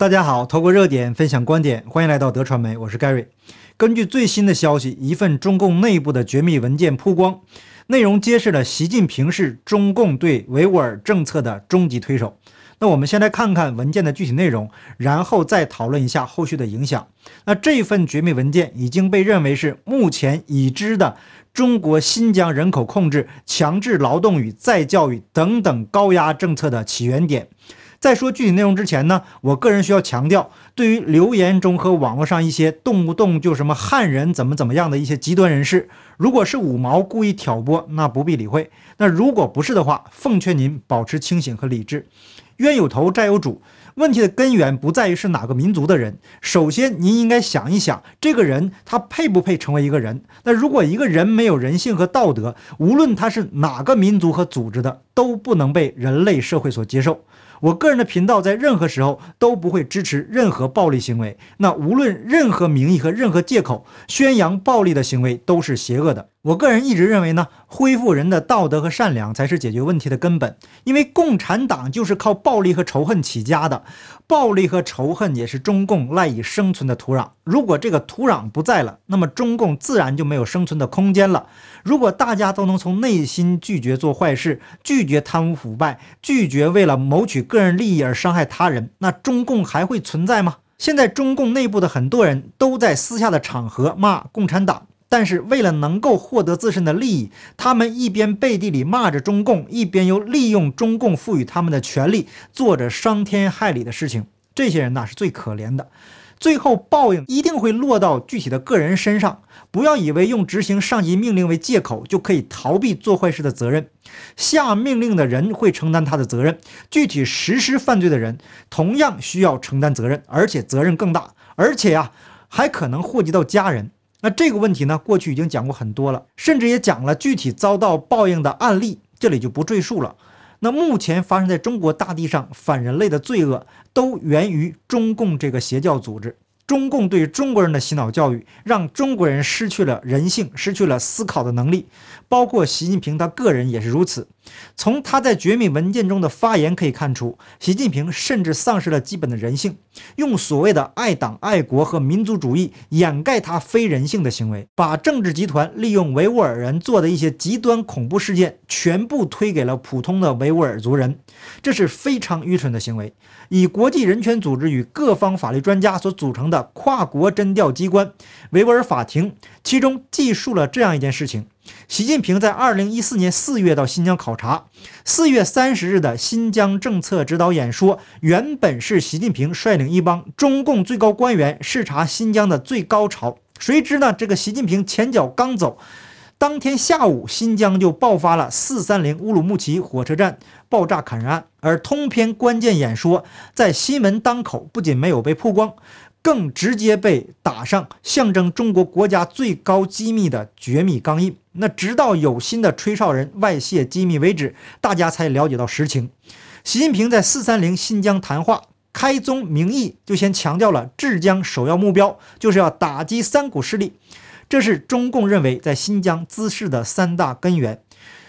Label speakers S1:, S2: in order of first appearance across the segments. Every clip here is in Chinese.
S1: 大家好，透过热点分享观点，欢迎来到德传媒，我是 Gary。根据最新的消息，一份中共内部的绝密文件曝光，内容揭示了习近平是中共对维吾尔政策的终极推手。那我们先来看看文件的具体内容，然后再讨论一下后续的影响。那这份绝密文件已经被认为是目前已知的中国新疆人口控制、强制劳动与再教育等等高压政策的起源点。在说具体内容之前呢，我个人需要强调，对于留言中和网络上一些动不动就什么汉人怎么怎么样的一些极端人士，如果是五毛故意挑拨，那不必理会；那如果不是的话，奉劝您保持清醒和理智。冤有头债有主，问题的根源不在于是哪个民族的人，首先您应该想一想，这个人他配不配成为一个人？那如果一个人没有人性和道德，无论他是哪个民族和组织的，都不能被人类社会所接受。我个人的频道在任何时候都不会支持任何暴力行为。那无论任何名义和任何借口宣扬暴力的行为都是邪恶的。我个人一直认为呢，恢复人的道德和善良才是解决问题的根本。因为共产党就是靠暴力和仇恨起家的，暴力和仇恨也是中共赖以生存的土壤。如果这个土壤不在了，那么中共自然就没有生存的空间了。如果大家都能从内心拒绝做坏事，拒绝贪污腐败，拒绝为了谋取个人利益而伤害他人，那中共还会存在吗？现在中共内部的很多人都在私下的场合骂共产党。但是为了能够获得自身的利益，他们一边背地里骂着中共，一边又利用中共赋予他们的权利，做着伤天害理的事情。这些人呐是最可怜的，最后报应一定会落到具体的个人身上。不要以为用执行上级命令为借口就可以逃避做坏事的责任。下命令的人会承担他的责任，具体实施犯罪的人同样需要承担责任，而且责任更大，而且呀还可能祸及到家人。那这个问题呢，过去已经讲过很多了，甚至也讲了具体遭到报应的案例，这里就不赘述了。那目前发生在中国大地上反人类的罪恶，都源于中共这个邪教组织。中共对中国人的洗脑教育，让中国人失去了人性，失去了思考的能力。包括习近平他个人也是如此。从他在绝密文件中的发言可以看出，习近平甚至丧失了基本的人性，用所谓的爱党爱国和民族主义掩盖他非人性的行为，把政治集团利用维吾尔人做的一些极端恐怖事件全部推给了普通的维吾尔族人，这是非常愚蠢的行为。以国际人权组织与各方法律专家所组成的跨国侦调机关维吾尔法庭，其中记述了这样一件事情。习近平在二零一四年四月到新疆考察，四月三十日的新疆政策指导演说，原本是习近平率领一帮中共最高官员视察新疆的最高潮。谁知呢，这个习近平前脚刚走，当天下午新疆就爆发了四三零乌鲁木齐火车站爆炸砍人案，而通篇关键演说在新闻当口不仅没有被曝光。更直接被打上象征中国国家最高机密的绝密钢印。那直到有心的吹哨人外泄机密为止，大家才了解到实情。习近平在四三零新疆谈话开宗明义就先强调了治疆首要目标就是要打击三股势力，这是中共认为在新疆滋事的三大根源，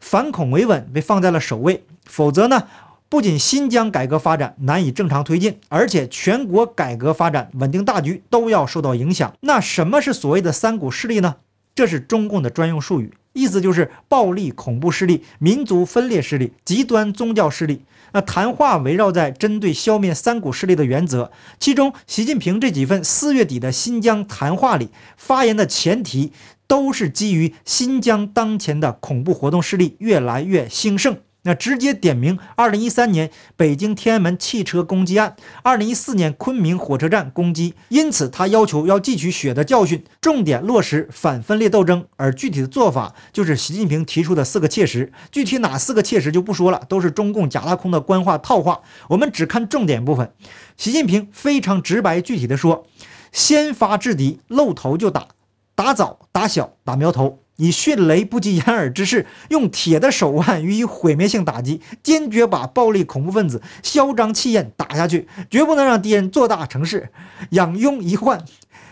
S1: 反恐维稳被放在了首位。否则呢？不仅新疆改革发展难以正常推进，而且全国改革发展、稳定大局都要受到影响。那什么是所谓的三股势力呢？这是中共的专用术语，意思就是暴力恐怖势力、民族分裂势力、极端宗教势力。那谈话围绕在针对消灭三股势力的原则，其中习近平这几份四月底的新疆谈话里发言的前提，都是基于新疆当前的恐怖活动势力越来越兴盛。那直接点名，二零一三年北京天安门汽车攻击案，二零一四年昆明火车站攻击，因此他要求要汲取血的教训，重点落实反分裂斗争，而具体的做法就是习近平提出的四个切实，具体哪四个切实就不说了，都是中共假大空的官话套话，我们只看重点部分。习近平非常直白具体的说，先发制敌，露头就打，打早打小打苗头。以迅雷不及掩耳之势，用铁的手腕予以毁灭性打击，坚决把暴力恐怖分子嚣张气焰打下去，绝不能让敌人做大成事。养庸一患，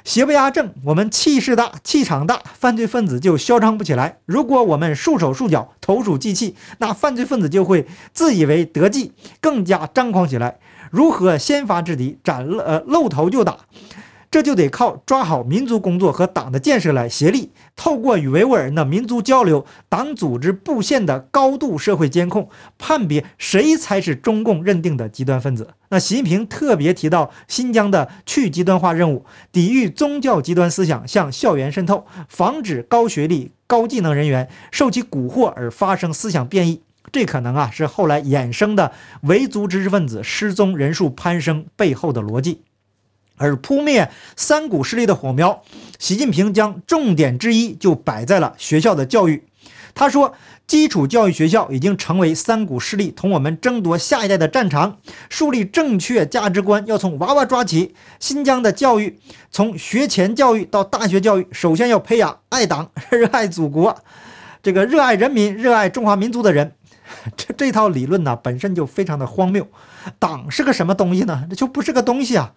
S1: 邪不压正。我们气势大，气场大，犯罪分子就嚣张不起来。如果我们束手束脚，投鼠忌器，那犯罪分子就会自以为得计，更加张狂起来。如何先发制敌，崭呃露头就打。这就得靠抓好民族工作和党的建设来协力，透过与维吾尔人的民族交流、党组织布线的高度社会监控，判别谁才是中共认定的极端分子。那习近平特别提到新疆的去极端化任务，抵御宗教极端思想向校园渗透，防止高学历、高技能人员受其蛊惑而发生思想变异。这可能啊是后来衍生的维族知识分子失踪人数攀升背后的逻辑。而扑灭三股势力的火苗，习近平将重点之一就摆在了学校的教育。他说，基础教育学校已经成为三股势力同我们争夺下一代的战场。树立正确价值观要从娃娃抓起。新疆的教育，从学前教育到大学教育，首先要培养爱党、热爱祖国、这个热爱人民、热爱中华民族的人。这这套理论呢，本身就非常的荒谬。党是个什么东西呢？这就不是个东西啊！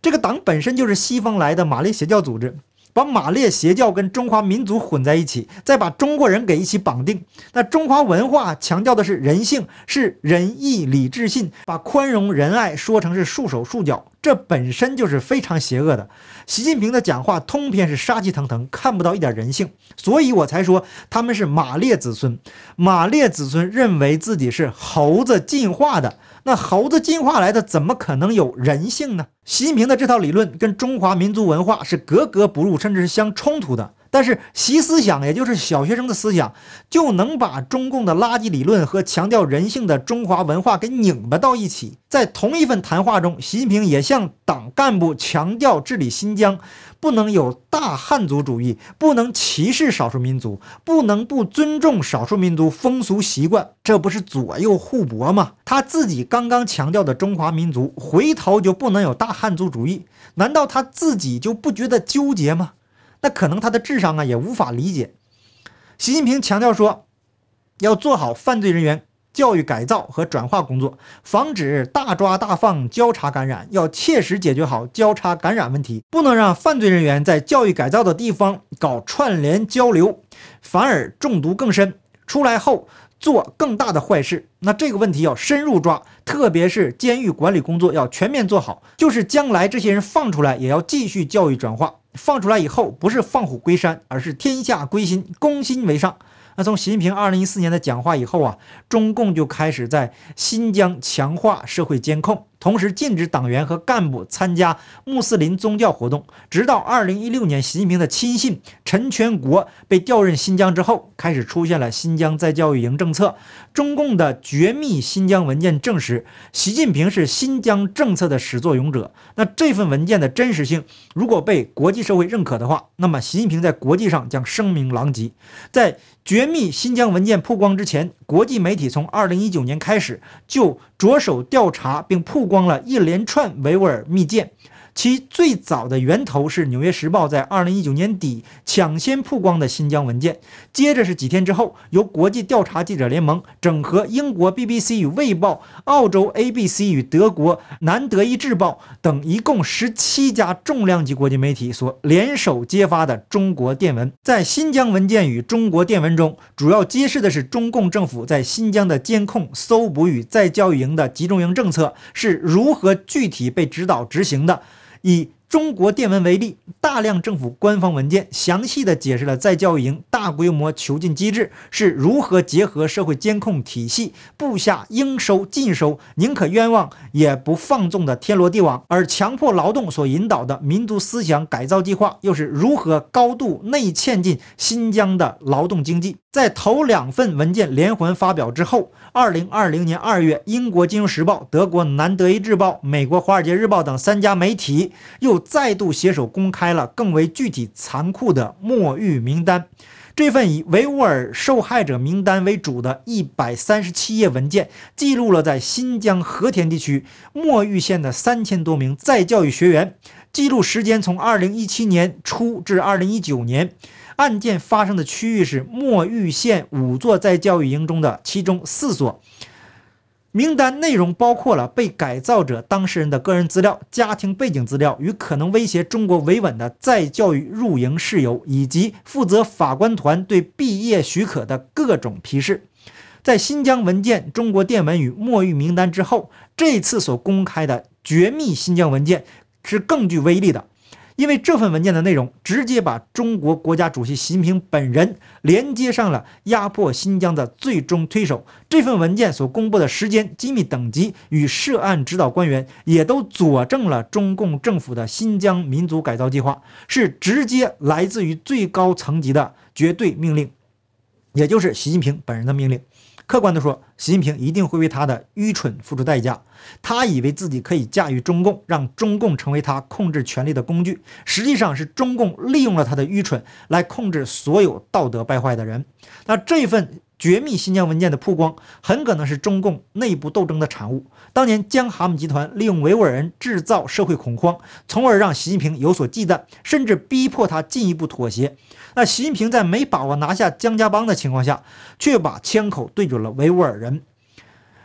S1: 这个党本身就是西方来的马列邪教组织，把马列邪教跟中华民族混在一起，再把中国人给一起绑定。那中华文化强调的是人性，是仁义礼智信，把宽容仁爱说成是束手束脚，这本身就是非常邪恶的。习近平的讲话通篇是杀气腾腾，看不到一点人性，所以我才说他们是马列子孙。马列子孙认为自己是猴子进化的。那猴子进化来的，怎么可能有人性呢？习近平的这套理论跟中华民族文化是格格不入，甚至是相冲突的。但是习思想，也就是小学生的思想，就能把中共的垃圾理论和强调人性的中华文化给拧巴到一起。在同一份谈话中，习近平也向党干部强调治理新疆。不能有大汉族主义，不能歧视少数民族，不能不尊重少数民族风俗习惯，这不是左右互搏吗？他自己刚刚强调的中华民族，回头就不能有大汉族主义，难道他自己就不觉得纠结吗？那可能他的智商啊也无法理解。习近平强调说，要做好犯罪人员。教育改造和转化工作，防止大抓大放交叉感染，要切实解决好交叉感染问题，不能让犯罪人员在教育改造的地方搞串联交流，反而中毒更深，出来后做更大的坏事。那这个问题要深入抓，特别是监狱管理工作要全面做好。就是将来这些人放出来，也要继续教育转化。放出来以后，不是放虎归山，而是天下归心，攻心为上。那从习近平二零一四年的讲话以后啊，中共就开始在新疆强化社会监控。同时禁止党员和干部参加穆斯林宗教活动，直到二零一六年，习近平的亲信陈全国被调任新疆之后，开始出现了新疆再教育营政策。中共的绝密新疆文件证实，习近平是新疆政策的始作俑者。那这份文件的真实性，如果被国际社会认可的话，那么习近平在国际上将声名狼藉。在绝密新疆文件曝光之前，国际媒体从二零一九年开始就着手调查并曝。光了一连串维吾尔密件，其最早的源头是《纽约时报》在二零一九年底抢先曝光的新疆文件，接着是几天之后，由国际调查记者联盟整合英国 BBC 与《卫报》、澳洲 ABC 与德国《南德意志报》等一共十七家重量级国际媒体所联手揭发的中国电文。在新疆文件与中国电文中，主要揭示的是中共政府在新疆的监控、搜捕与再教育营的集中营政策是。如何具体被指导执行的？以中国电文为例，大量政府官方文件详细的解释了在教育营大规模囚禁机制是如何结合社会监控体系布下应收尽收、宁可冤枉也不放纵的天罗地网，而强迫劳动所引导的民族思想改造计划又是如何高度内嵌进新疆的劳动经济？在头两份文件连环发表之后。二零二零年二月，英国《金融时报》、德国《南德意志报》、美国《华尔街日报》等三家媒体又再度携手公开了更为具体残酷的墨狱名单。这份以维吾尔受害者名单为主的一百三十七页文件，记录了在新疆和田地区墨玉县的三千多名再教育学员，记录时间从二零一七年初至二零一九年。案件发生的区域是墨玉县五座在教育营中的其中四所。名单内容包括了被改造者当事人的个人资料、家庭背景资料与可能威胁中国维稳的再教育入营事由，以及负责法官团对毕业许可的各种批示。在新疆文件、中国电文与墨玉名单之后，这次所公开的绝密新疆文件是更具威力的。因为这份文件的内容直接把中国国家主席习近平本人连接上了压迫新疆的最终推手。这份文件所公布的时间、机密等级与涉案指导官员，也都佐证了中共政府的新疆民族改造计划是直接来自于最高层级的绝对命令，也就是习近平本人的命令。客观地说，习近平一定会为他的愚蠢付出代价。他以为自己可以驾驭中共，让中共成为他控制权力的工具，实际上是中共利用了他的愚蠢来控制所有道德败坏的人。那这份。绝密新疆文件的曝光，很可能是中共内部斗争的产物。当年江哈姆集团利用维吾尔人制造社会恐慌，从而让习近平有所忌惮，甚至逼迫他进一步妥协。那习近平在没把握拿下江家帮的情况下，却把枪口对准了维吾尔人，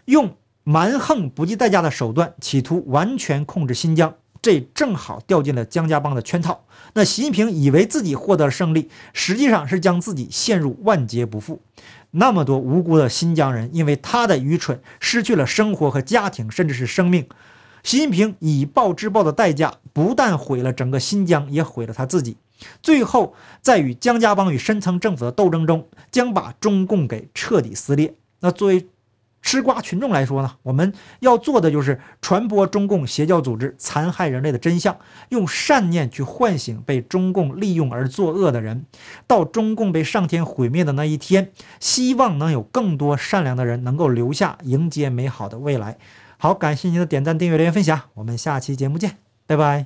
S1: 用蛮横不计代价的手段，企图完全控制新疆。这正好掉进了江家帮的圈套。那习近平以为自己获得了胜利，实际上是将自己陷入万劫不复。那么多无辜的新疆人，因为他的愚蠢，失去了生活和家庭，甚至是生命。习近平以暴制暴的代价，不但毁了整个新疆，也毁了他自己。最后，在与江家帮与深层政府的斗争中，将把中共给彻底撕裂。那作为。吃瓜群众来说呢，我们要做的就是传播中共邪教组织残害人类的真相，用善念去唤醒被中共利用而作恶的人。到中共被上天毁灭的那一天，希望能有更多善良的人能够留下，迎接美好的未来。好，感谢您的点赞、订阅、留言、分享，我们下期节目见，拜拜。